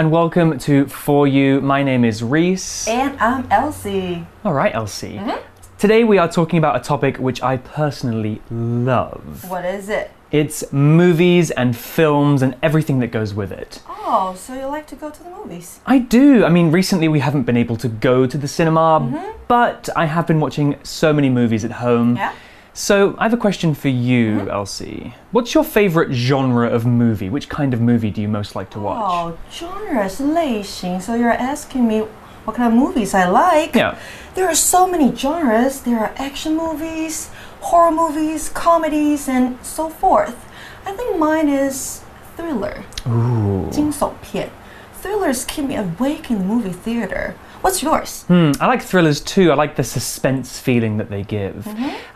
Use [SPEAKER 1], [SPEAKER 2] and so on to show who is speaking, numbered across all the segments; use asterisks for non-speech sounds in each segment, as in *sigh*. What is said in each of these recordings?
[SPEAKER 1] And welcome to For You. My name is Reese.
[SPEAKER 2] And I'm Elsie.
[SPEAKER 1] All right, Elsie. Mm-hmm. Today we are talking about a topic which I personally love.
[SPEAKER 2] What is it?
[SPEAKER 1] It's movies and films and everything that goes with it.
[SPEAKER 2] Oh, so you like to go to the movies?
[SPEAKER 1] I do. I mean, recently we haven't been able to go to the cinema, mm-hmm. but I have been watching so many movies at home.
[SPEAKER 2] Yeah.
[SPEAKER 1] So I have a question for you, mm-hmm. Elsie. What's your favorite genre of movie? Which kind of movie do you most like to oh, watch?
[SPEAKER 2] Oh, genres, 类型. So you're asking me what kind of movies I like.
[SPEAKER 1] Yeah.
[SPEAKER 2] There are so many genres. There are action movies, horror movies, comedies, and so forth. I think mine is thriller.
[SPEAKER 1] Ooh.
[SPEAKER 2] 惊悚片. Thrillers keep me awake in the movie theater. What's yours?
[SPEAKER 1] Hmm, I like thrillers too. I like the suspense feeling that they give.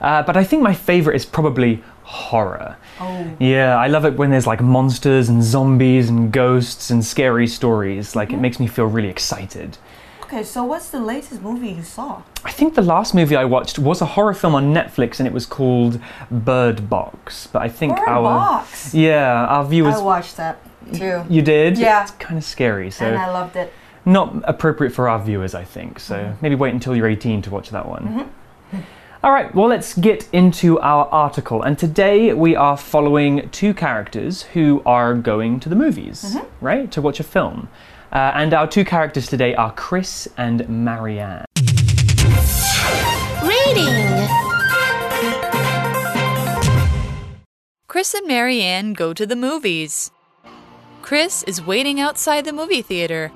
[SPEAKER 1] Uh, but I think my favorite is probably horror.
[SPEAKER 2] Oh.
[SPEAKER 1] Yeah, I love it when there's like monsters and zombies and ghosts and scary stories. Like, it makes me feel really excited.
[SPEAKER 2] Okay, so what's the latest movie you saw?
[SPEAKER 1] I think the last movie I watched was a horror film on Netflix and it was called Bird Box. But I think
[SPEAKER 2] Bird
[SPEAKER 1] our.
[SPEAKER 2] Box.
[SPEAKER 1] Yeah, our viewers.
[SPEAKER 2] I watched that too.
[SPEAKER 1] you did?
[SPEAKER 2] Yeah.
[SPEAKER 1] It's kind of scary, so
[SPEAKER 2] and I loved it.
[SPEAKER 1] Not appropriate for our viewers, I think. So
[SPEAKER 2] Mm-hmm.
[SPEAKER 1] maybe wait until you're 18 to watch that one. All right, well, let's get into our article. And today we are following two characters who are going to the movies,
[SPEAKER 2] Mm-hmm.
[SPEAKER 1] right, to watch a film. Uh, and our two characters today are Chris and Marianne.
[SPEAKER 3] Reading.
[SPEAKER 4] Chris and Marianne go to the movies. Chris is waiting outside the movie theater.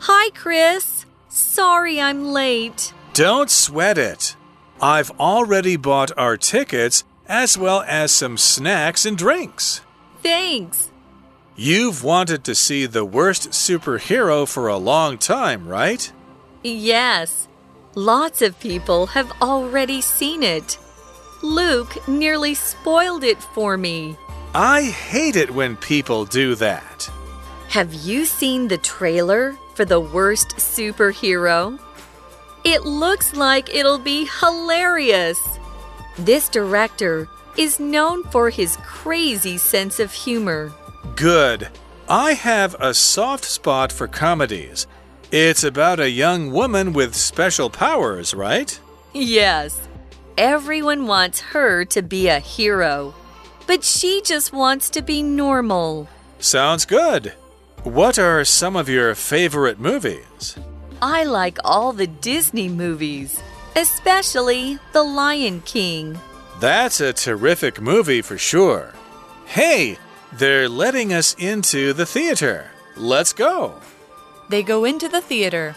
[SPEAKER 3] Hi, Chris. Sorry I'm late.
[SPEAKER 5] Don't sweat it. I've already bought our tickets as well as some snacks and drinks.
[SPEAKER 3] Thanks.
[SPEAKER 5] You've wanted to see the worst superhero for a long time, right?
[SPEAKER 3] Yes, lots of people have already seen it. Luke nearly spoiled it for me.
[SPEAKER 5] I hate it when people do that.
[SPEAKER 3] Have you seen the trailer for the worst superhero? It looks like it'll be hilarious. This director is known for his crazy sense of humor.
[SPEAKER 5] Good. I have a soft spot for comedies. It's about a young woman with special powers, right?
[SPEAKER 3] Yes, everyone wants her to be a hero, but she just wants to be normal.
[SPEAKER 5] Sounds good. What are some of your favorite movies?
[SPEAKER 3] I like all the Disney movies, especially The Lion King.
[SPEAKER 5] That's a terrific movie for sure. Hey, they're letting us into the theater. Let's go.
[SPEAKER 4] They go into the theater.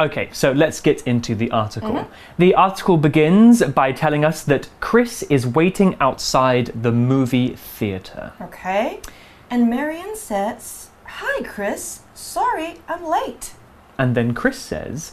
[SPEAKER 1] Okay, so let's get into the article. Uh-huh. The article begins by telling us that Chris is waiting outside the movie theater.
[SPEAKER 2] Okay. And Marianne says, Hi, Chris. Sorry, I'm late.
[SPEAKER 1] And then Chris says,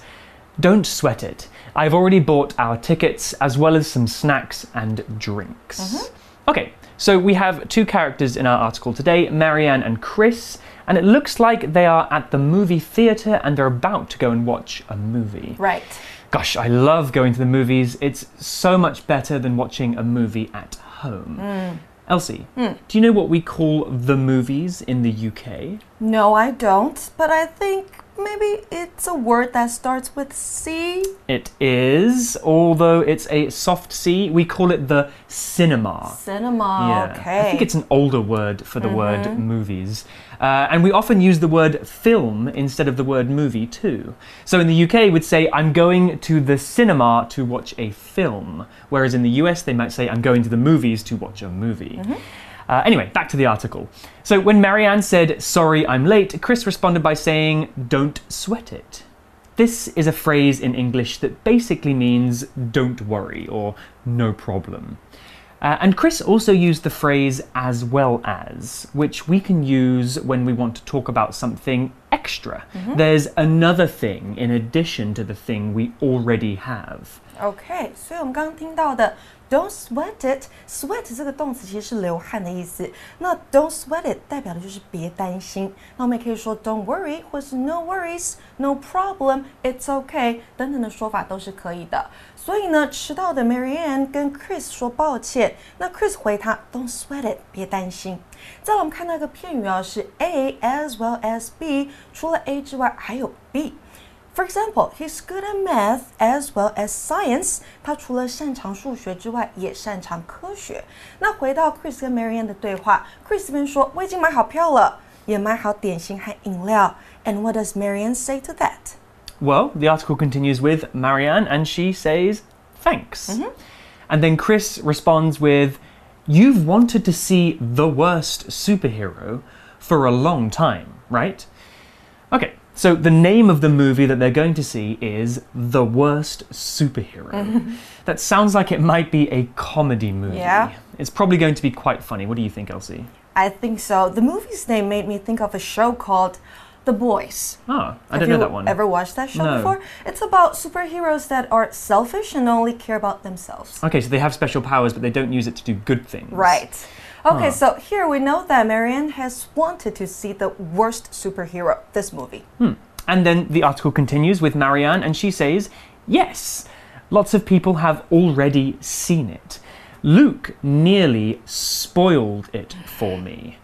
[SPEAKER 1] Don't sweat it. I've already bought our tickets as well as some snacks and drinks. Mm-hmm. Okay, so we have two characters in our article today Marianne and Chris, and it looks like they are at the movie theatre and they're about to go and watch a movie.
[SPEAKER 2] Right.
[SPEAKER 1] Gosh, I love going to the movies. It's so much better than watching a movie at home. Hmm. Elsie, hmm. do you know what we call the movies in the UK?
[SPEAKER 2] No, I don't, but I think maybe it's a word that starts with C.
[SPEAKER 1] It is, although it's a soft C, we call it the cinema.
[SPEAKER 2] Cinema.
[SPEAKER 1] Yeah,
[SPEAKER 2] Okay.
[SPEAKER 1] I think it's an older word for the word movies. Uh, and we often use the word film instead of the word movie too. So in the UK, we'd say, I'm going to the cinema to watch a film. Whereas in the US, they might say, I'm going to the movies to watch a movie. Uh, anyway, back to the article. So when Marianne said, Sorry, I'm late, Chris responded by saying, Don't sweat it. This is a phrase in English that basically means don't worry or no problem. Uh, and Chris also used the phrase as well as, which we can use when we want to talk about something extra. There's another thing in addition to the thing we already have.
[SPEAKER 2] OK，所以我们刚刚听到的 Don't sweat it. Sweat 这个动词其实是流汗的意思。那 Don't sweat it 代表的就是别担心。那我们也可以说 Don't worry，或是 No worries，No problem，It's OK 等等的说法都是可以的。所以呢，迟到的 Marianne 跟 Chris 说抱歉。那 Chris 回他 Don't sweat it，别担心。再我们看到一个片语啊，是 A as well as B，除了 A 之外还有 B。For example, he's good at math as well as science. 他除了擅长数学之外，也擅长科学。那回到 Chris 跟 Marianne 的对话，Chris 这边说：“我已经买好票了，也买好点心和饮料。” And what does Marianne say to that?
[SPEAKER 1] Well, the article continues with Marianne, and she says, "Thanks." Mm -hmm. And then Chris responds with, "You've wanted to see the worst superhero for a long time, right?" Okay so the name of the movie that they're going to see is The Worst Superhero. *laughs* that sounds like it might be a comedy movie.
[SPEAKER 2] Yeah.
[SPEAKER 1] It's probably going to be quite funny. What do you think, Elsie?
[SPEAKER 2] I think so. The movie's name made me think of a show called The Boys.
[SPEAKER 1] Oh, I
[SPEAKER 2] you
[SPEAKER 1] know that one.
[SPEAKER 2] Ever watched that show
[SPEAKER 1] No.
[SPEAKER 2] before? It's about superheroes that are selfish and only care about themselves.
[SPEAKER 1] Okay, so they have special powers, but they don't use it to do good things.
[SPEAKER 2] Right. Okay, so here we know that Marianne has wanted to see the worst superhero, this movie. Hmm.
[SPEAKER 1] And then the article continues with Marianne, and she says, Yes, lots of people have already seen it. Luke nearly spoiled it for me.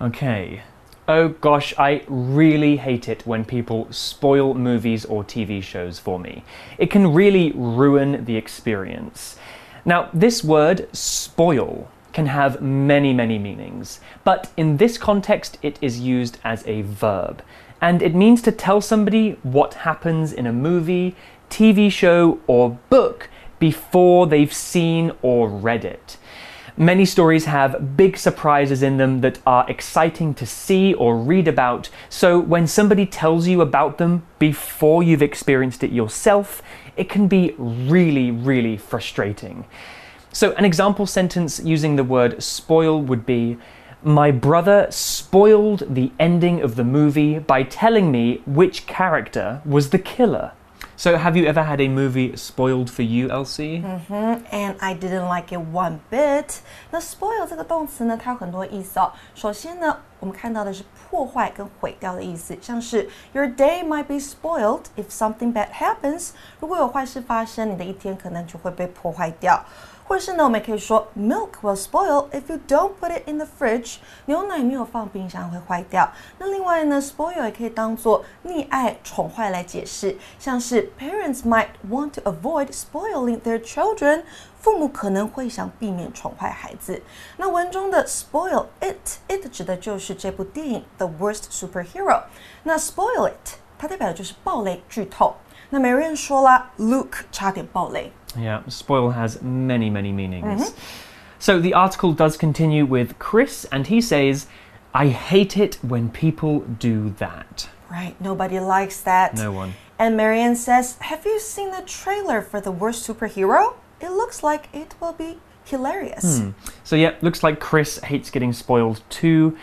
[SPEAKER 1] Okay. Oh gosh, I really hate it when people spoil movies or TV shows for me. It can really ruin the experience. Now, this word, spoil, can have many, many meanings, but in this context, it is used as a verb. And it means to tell somebody what happens in a movie, TV show, or book before they've seen or read it. Many stories have big surprises in them that are exciting to see or read about, so when somebody tells you about them before you've experienced it yourself, it can be really, really frustrating. So, an example sentence using the word spoil would be My brother spoiled the ending of the movie by telling me which character was the killer. So, have you ever had a movie spoiled for you, Elsie?
[SPEAKER 2] Mm-hmm, and I didn't like it one bit. The spoil 这个动词呢，它有很多意思哦。首先呢，我们看到的是破坏跟毁掉的意思，像是 Your day might be spoiled if something bad happens。如果有坏事发生，你的一天可能就会被破坏掉。或者是呢，我们也可以说 milk will spoil if you don't put it in the fridge。牛奶没有放冰箱会坏掉。那另外呢，spoil 也可以当做溺爱、宠坏来解释，像是 parents might want to avoid spoiling their children。父母可能会想避免宠坏孩子。那文中的 spoil it，it 指的就是这部电影 The Worst Superhero。那 spoil it，它代表的就是暴雷、剧透。那 Marian 说啦，Luke 差点暴雷。
[SPEAKER 1] Yeah, spoil has many, many meanings. So the article does continue with Chris, and he says, I hate it when people do that.
[SPEAKER 2] Right, nobody likes that.
[SPEAKER 1] No one.
[SPEAKER 2] And Marianne says, Have you seen the trailer for the worst superhero? It looks like it will be hilarious. Hmm.
[SPEAKER 1] So, yeah, looks like Chris hates getting spoiled too.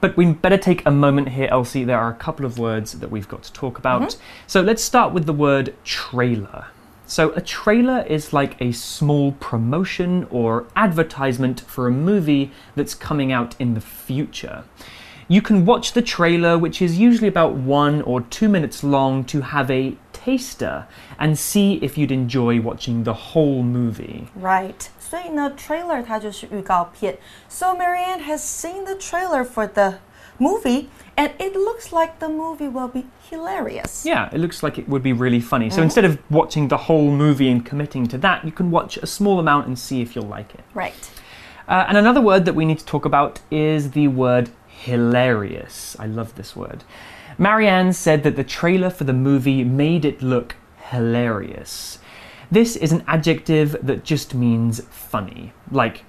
[SPEAKER 1] But we better take a moment here, Elsie. There are a couple of words that we've got to talk about. So, let's start with the word trailer. So a trailer is like a small promotion or advertisement for a movie that's coming out in the future. You can watch the trailer, which is usually about one or two minutes long, to have a taster and see if you'd enjoy watching the whole movie.
[SPEAKER 2] Right. 所以呢，trailer So Marianne has seen the trailer for the movie, and it looks like the movie will be hilarious.
[SPEAKER 1] Yeah, it looks like it would be really funny. So instead of watching the whole movie and committing to that, you can watch a small amount and see if you'll like it.
[SPEAKER 2] Right.
[SPEAKER 1] Uh, and another word that we need to talk about is the word hilarious. I love this word. Marianne said that the trailer for the movie made it look hilarious. This is an adjective that just means funny, like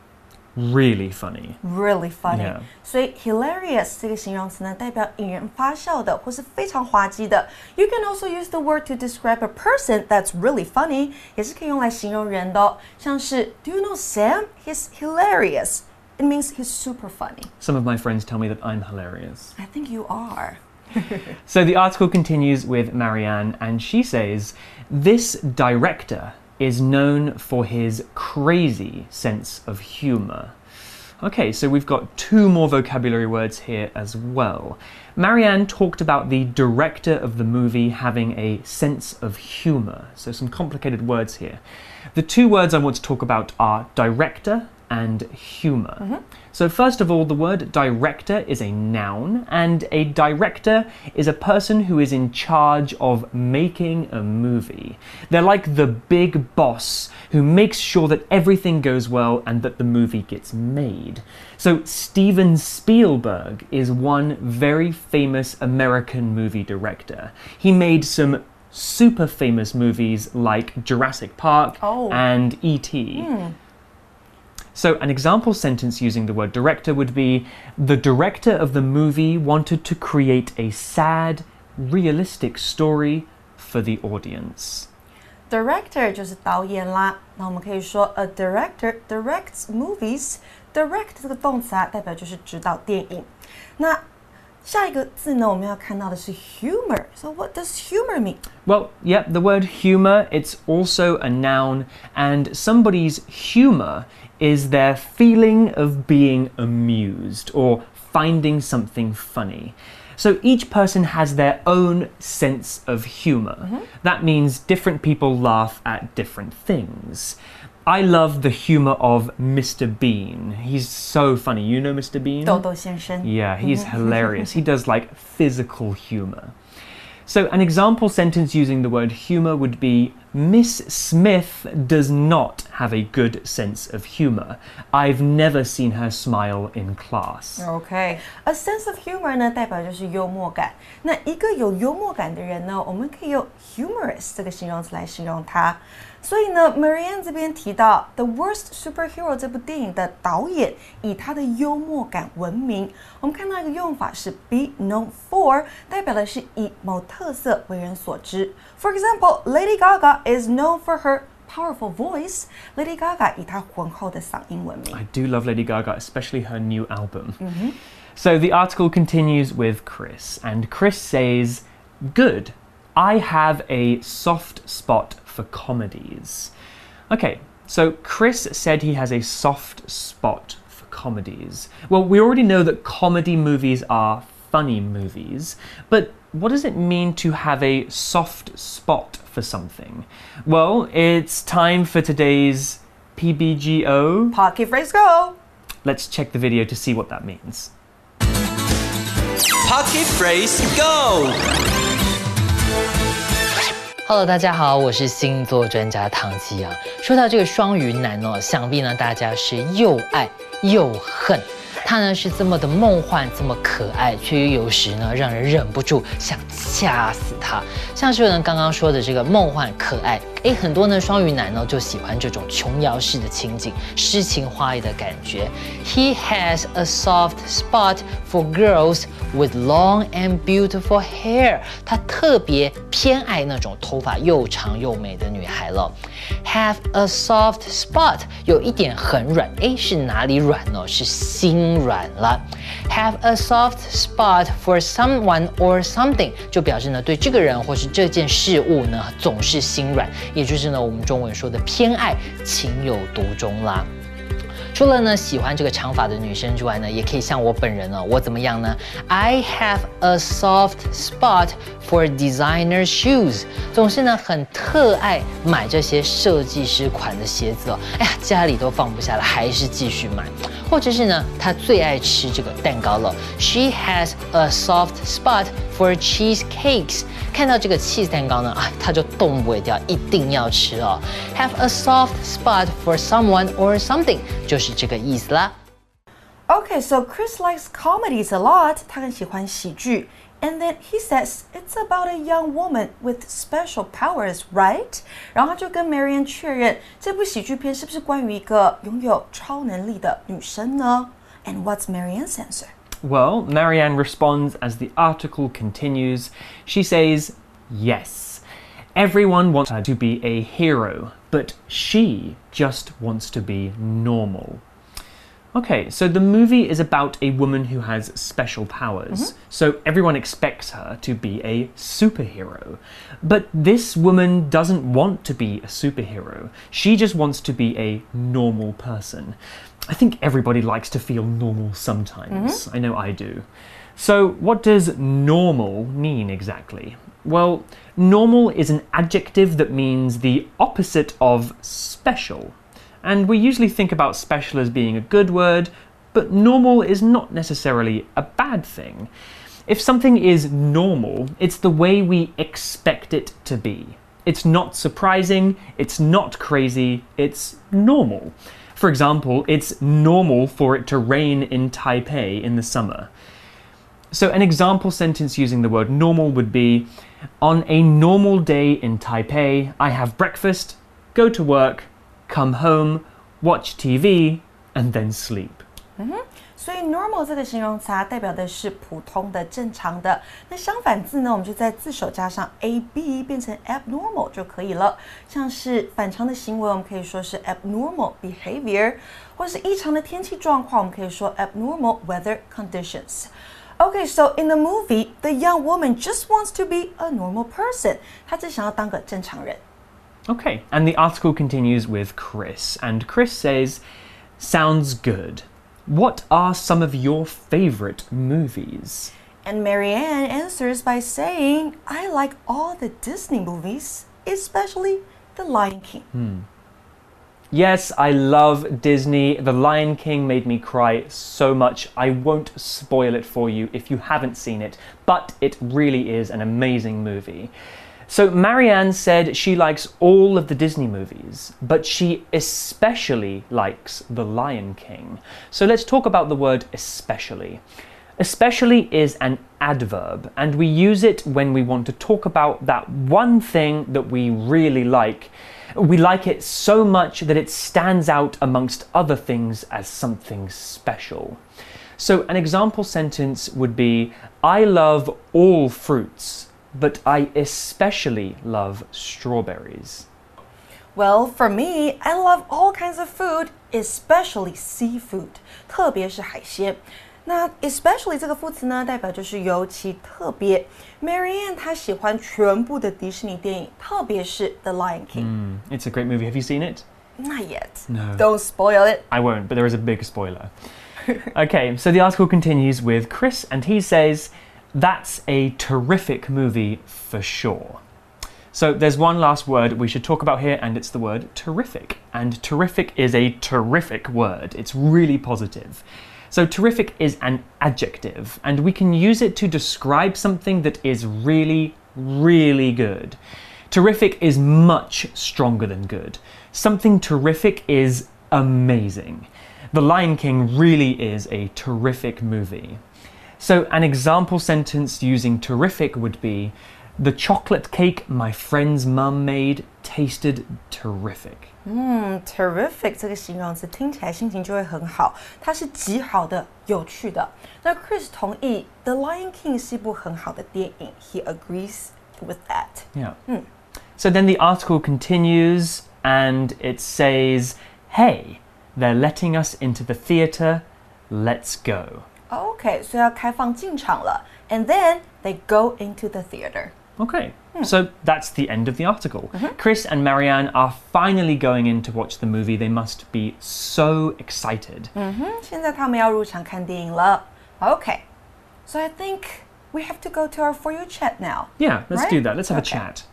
[SPEAKER 1] really funny.
[SPEAKER 2] Really funny.
[SPEAKER 1] Yeah.
[SPEAKER 2] 所以 hilarious 这个形容词呢，代表引人发笑的，或是非常滑稽的。You can also use the word to describe a person that's really funny，也是可以用来形容人的、哦。像是 Do you know Sam? He's hilarious. It means he's super funny.
[SPEAKER 1] Some of my friends tell me that I'm hilarious.
[SPEAKER 2] I think you are. *laughs*
[SPEAKER 1] so the article continues with Marianne, and she says, This director is known for his crazy sense of humor. Okay, so we've got two more vocabulary words here as well. Marianne talked about the director of the movie having a sense of humor. So, some complicated words here. The two words I want to talk about are director and humor.
[SPEAKER 2] Mm-hmm.
[SPEAKER 1] So, first of all, the word director is a noun, and a director is a person who is in charge of making a movie. They're like the big boss who makes sure that everything goes well and that the movie gets made. So, Steven Spielberg is one very famous American movie director. He made some super famous movies like Jurassic Park
[SPEAKER 2] Oh.
[SPEAKER 1] and E.T. So, an example sentence using the word director would be The director of the movie wanted to create a sad, realistic story for the audience.
[SPEAKER 2] Director 就是导演啦，那我们可以说 a director directs movies。direct 这个动词啊，代表就是指导电影。那下一个字呢，我们要看到的是 humor. So what does humor mean?
[SPEAKER 1] Well, yep, the word humor, it's also a noun, and somebody's humor is their feeling of being amused or finding something funny. So each person has their own sense of humor. Mm -hmm. That means different people laugh at different things. I love the humor of Mr. Bean. He's so funny. You know Mr. Bean? Yeah, he's mm-hmm. hilarious. He *laughs* does like physical humor. So, an example sentence using the word humor would be Miss Smith does not have a good sense of humor. I've never seen her smile in class.
[SPEAKER 2] Okay, a sense of humor 呢，代表就是幽默感。那一个有幽默感的人呢，我们可以用 humorous 这个形容词来形容他。所以呢，Marianne 这边提到《The Worst Superhero》这部电影的导演以他的幽默感闻名。我们看到一个用法是 be known for，代表的是以某特色为人所知。For example, Lady Gaga is known for her powerful voice, Lady Gaga
[SPEAKER 1] I do love Lady Gaga, especially her new album. Mm -hmm. So the article continues with Chris, and Chris says, Good. I have a soft spot for comedies. Okay, so Chris said he has a soft spot for comedies. Well, we already know that comedy movies are funny movies. But what does it mean to have a soft spot for something? Well, it's time for today's PBGO.
[SPEAKER 2] Pocket Phrase Go.
[SPEAKER 1] Let's check the video to see what that means.
[SPEAKER 6] Pocket Phrase Go!
[SPEAKER 7] Hello，大家好，我是星座专家唐奇阳。说到这个双鱼男哦，想必呢大家是又爱又恨。他呢是这么的梦幻，这么可爱，却又有时呢让人忍不住想掐死他。像是呢刚刚说的这个梦幻可爱，诶，很多呢双鱼男呢就喜欢这种琼瑶式的情景，诗情画意的感觉。He has a soft spot for girls with long and beautiful hair。他特别偏爱那种头发又长又美的女孩了。Have a soft spot，有一点很软，诶，是哪里软呢？是心软了。Have a soft spot for someone or something，就表示呢对这个人或是这件事物呢总是心软，也就是呢我们中文说的偏爱，情有独钟啦。除了呢喜欢这个长发的女生之外呢，也可以像我本人呢，我怎么样呢？I have a soft spot for designer shoes，总是呢很特爱买这些设计师款的鞋子哦。哎呀，家里都放不下了，还是继续买。或者是呢，她最爱吃这个蛋糕了。She has a soft spot for cheesecakes。看到这个 cheese 蛋糕呢，啊，他就动不掉，一定要吃哦。Have a soft spot for someone or something，就是这个意思啦。
[SPEAKER 2] Okay, so Chris likes comedies a lot. 他很喜欢喜剧。And then he says it's about a young woman with special powers, right? 然后他就跟 Marian 确认这部喜剧片是不是关于一个拥有超能力的女生呢？And what's Marian's answer?
[SPEAKER 1] Well, Marianne responds as the article continues. She says, Yes. Everyone wants her to be a hero, but she just wants to be normal. Okay, so the movie is about a woman who has special powers.
[SPEAKER 2] Mm-hmm.
[SPEAKER 1] So everyone expects her to be a superhero. But this woman doesn't want to be a superhero. She just wants to be a normal person. I think everybody likes to feel normal sometimes. Mm-hmm. I know I do. So, what does normal mean exactly? Well, normal is an adjective that means the opposite of special. And we usually think about special as being a good word, but normal is not necessarily a bad thing. If something is normal, it's the way we expect it to be. It's not surprising, it's not crazy, it's normal. For example, it's normal for it to rain in Taipei in the summer. So, an example sentence using the word normal would be On a normal day in Taipei, I have breakfast, go to work, come home, watch TV, and then sleep. Mm-hmm.
[SPEAKER 2] 所以 normal 这个形容词啊，代表的是普通的、正常的。那相反字呢，我们就在字首加上 a b，变成 abnormal 就可以了。像是反常的行为，我们可以说是 abnormal behavior，或是异常的天气状况，我们可以说 abnormal weather conditions。Okay, so in the movie, the young woman just wants to be a normal person. 她只想要当个正常人。
[SPEAKER 1] Okay, and the article continues with Chris, and Chris says, Sounds good. What are some of your favourite movies?
[SPEAKER 2] And Marianne answers by saying, I like all the Disney movies, especially The Lion King. Hmm.
[SPEAKER 1] Yes, I love Disney. The Lion King made me cry so much. I won't spoil it for you if you haven't seen it, but it really is an amazing movie. So, Marianne said she likes all of the Disney movies, but she especially likes The Lion King. So, let's talk about the word especially. Especially is an adverb, and we use it when we want to talk about that one thing that we really like. We like it so much that it stands out amongst other things as something special. So, an example sentence would be I love all fruits, but I especially love strawberries.
[SPEAKER 2] Well, for me, I love all kinds of food, especially seafood. seafood，特别是海鲜。那 especially 这个副词呢，代表就是尤其特别。Marianne 她喜欢全部的迪士尼电影，特别是《The Lion King》。
[SPEAKER 1] Mm, it's a great movie. Have you seen it?
[SPEAKER 2] Not yet.
[SPEAKER 1] No.
[SPEAKER 2] Don't spoil it.
[SPEAKER 1] I won't, but there is a big spoiler. *laughs* okay, so the article continues with Chris, and he says. That's a terrific movie for sure. So there's one last word we should talk about here, and it's the word terrific. And terrific is a terrific word, it's really positive. So terrific is an adjective, and we can use it to describe something that is really, really good. Terrific is much stronger than good. Something terrific is amazing. The Lion King really is a terrific movie. So, an example sentence using terrific would be The chocolate cake my friend's mum made tasted terrific.
[SPEAKER 2] Hmm, 嗯，terrific 这个形容词听起来心情就会很好，它是极好的、有趣的。那 Chris 同意，《The Lion King》是一部很好的电影。He agrees with that.
[SPEAKER 1] Yeah. 嗯。So then the article continues and it says, "Hey, they're letting us into the theater. Let's go."
[SPEAKER 2] Okay, so And then they go into the theater.
[SPEAKER 1] Okay. Hmm. So that's the end of the article. Mm -hmm. Chris and Marianne are finally going in to watch the movie. They must be so excited.
[SPEAKER 2] Mm -hmm. 现在他们要入场看电影了. Okay. So I think we have to go to our For You chat now.
[SPEAKER 1] Yeah, let's
[SPEAKER 2] right?
[SPEAKER 1] do that. Let's have
[SPEAKER 2] okay.
[SPEAKER 8] a chat.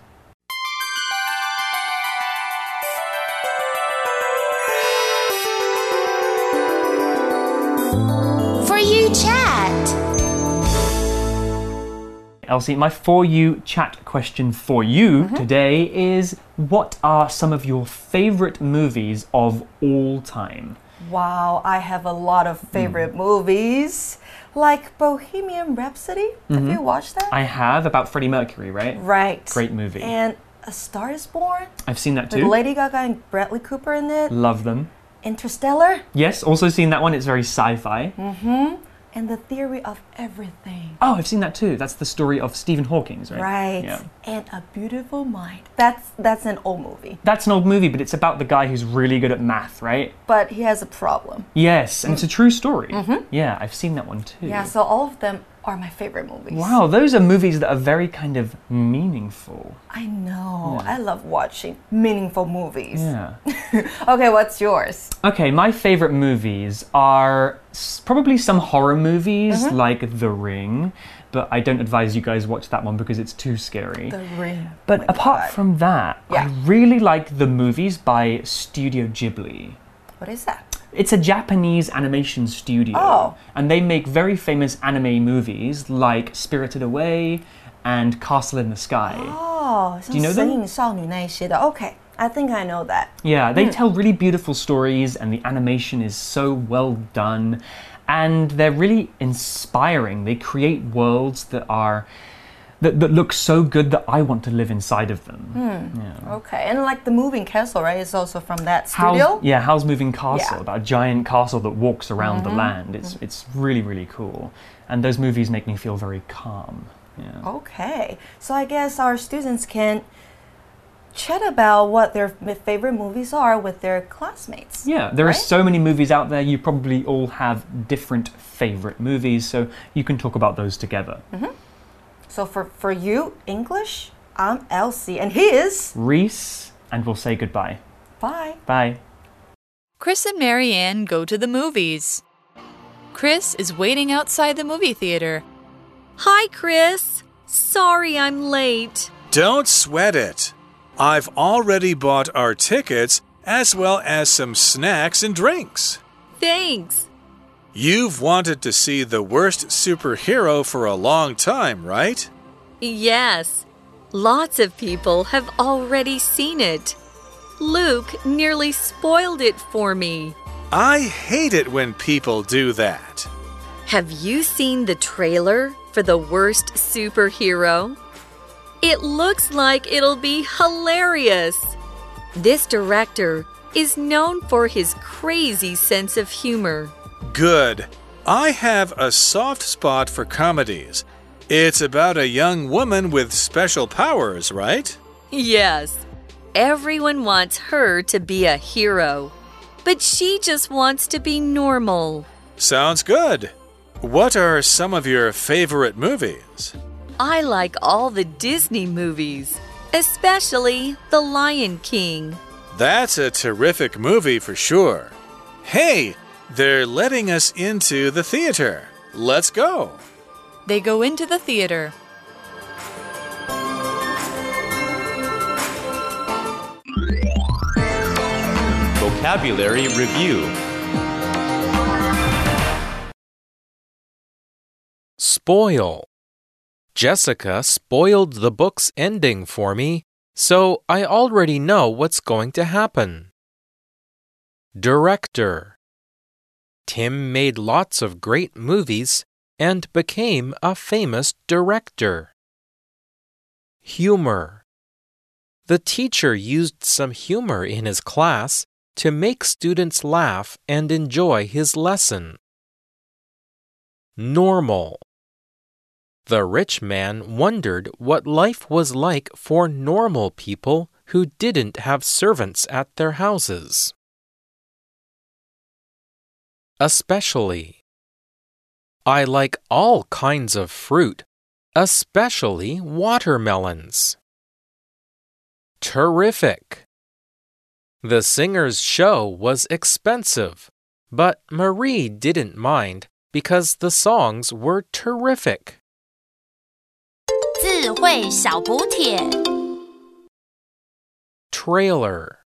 [SPEAKER 1] Elsie, my for you chat question for you mm-hmm. today is what are some of your favorite movies of all time?
[SPEAKER 2] Wow, I have a lot of hmm. favorite movies, like Bohemian Rhapsody. Have mm-hmm. you watched that?
[SPEAKER 1] I have about Freddie Mercury, right?
[SPEAKER 2] right.
[SPEAKER 1] Great movie.
[SPEAKER 2] And A Star Is Born
[SPEAKER 1] I've seen that
[SPEAKER 2] with
[SPEAKER 1] too.
[SPEAKER 2] Lady Gaga and Bradley Cooper in it.
[SPEAKER 1] Love them.
[SPEAKER 2] Interstellar.
[SPEAKER 1] Yes, also seen that one. It's very sci fi. Mm-hmm.
[SPEAKER 2] And the theory of everything.
[SPEAKER 1] Oh, I've seen that too. That's the story of Stephen Hawking's, right?
[SPEAKER 2] Right.
[SPEAKER 1] Yeah.
[SPEAKER 2] And a beautiful mind. That's that's an old movie.
[SPEAKER 1] That's an old movie, but it's about the guy who's really good at math, right?
[SPEAKER 2] But he has a problem.
[SPEAKER 1] Yes, and it's a true story. Mm-hmm. Yeah, I've seen that one too.
[SPEAKER 2] Yeah, so all of them are my favorite movies.
[SPEAKER 1] Wow, those are movies that are very kind of meaningful.
[SPEAKER 2] I know. I love watching meaningful movies.
[SPEAKER 1] Yeah. *laughs*
[SPEAKER 2] Okay, what's yours?
[SPEAKER 1] Okay, my favorite movies are probably some horror movies
[SPEAKER 2] Mm-hmm.
[SPEAKER 1] like The Ring, but I don't advise you guys watch that one because it's too scary.
[SPEAKER 2] The Ring.
[SPEAKER 1] but
[SPEAKER 2] Oh
[SPEAKER 1] apart
[SPEAKER 2] God.
[SPEAKER 1] from that,
[SPEAKER 2] Yeah.
[SPEAKER 1] I really like the movies by Studio Ghibli.
[SPEAKER 2] What is that?
[SPEAKER 1] It's a Japanese animation studio.
[SPEAKER 2] Oh.
[SPEAKER 1] And they make very famous anime movies like Spirited Away and Castle in the Sky.
[SPEAKER 2] Oh, do
[SPEAKER 1] you know
[SPEAKER 2] that? Okay. I think I know that.
[SPEAKER 1] Yeah, they mm. tell really beautiful stories, and the animation is so well done. And they're really inspiring. They create worlds that are that, that look so good that I want to live inside of them. Hmm. Yeah.
[SPEAKER 2] Okay, and like the moving castle, right? Is also from that studio.
[SPEAKER 1] yeah, Howl's Moving Castle,
[SPEAKER 2] Yeah. Mm-hmm.
[SPEAKER 1] that giant castle that walks around the mm-hmm. land. It's mm-hmm. it's really really cool, and those movies make me feel very calm. Yeah.
[SPEAKER 2] Okay, so I guess our students can chat about what their favorite movies are with their classmates.
[SPEAKER 1] Yeah, there are so many movies out there. You probably all have different favorite movies, so you can talk about those together. Mm-hmm.
[SPEAKER 2] So for for you, English, I'm Elsie, and he is.
[SPEAKER 1] Reese, and we'll say goodbye.
[SPEAKER 2] Bye.
[SPEAKER 1] Bye.
[SPEAKER 4] Chris and Marianne go to the movies. Chris is waiting outside the movie theater.
[SPEAKER 3] Hi, Chris. Sorry I'm late.
[SPEAKER 5] Don't sweat it. I've already bought our tickets as well as some snacks and drinks.
[SPEAKER 3] Thanks.
[SPEAKER 5] You've wanted to see the worst superhero for a long time, right?
[SPEAKER 3] Yes, lots of people have already seen it. Luke nearly spoiled it for me.
[SPEAKER 5] I hate it when people do that.
[SPEAKER 3] Have you seen the trailer for the worst superhero? It looks like it'll be hilarious. This director is known for his crazy sense of humor.
[SPEAKER 5] Good. I have a soft spot for comedies. It's about a young woman with special powers, right?
[SPEAKER 3] Yes, everyone wants her to be a hero, but she just wants to be normal.
[SPEAKER 5] Sounds good. What are some of your favorite movies?
[SPEAKER 3] I like all the Disney movies, especially The Lion King.
[SPEAKER 5] That's a terrific movie for sure. Hey, they're letting us into the theater. Let's go.
[SPEAKER 4] They go into the theater.
[SPEAKER 6] Vocabulary Review
[SPEAKER 9] Spoil. Jessica spoiled the book's ending for me, so I already know what's going to happen. Director. Tim made lots of great movies and became a famous director. Humor. The teacher used some humor in his class to make students laugh and enjoy his lesson. Normal. The rich man wondered what life was like for normal people who didn't have servants at their houses especially. I like all kinds of fruit, especially watermelons. Terrific! The singer's show was expensive, but Marie didn't mind because the songs were terrific. Trailer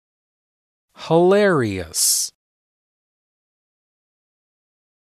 [SPEAKER 9] Hilarious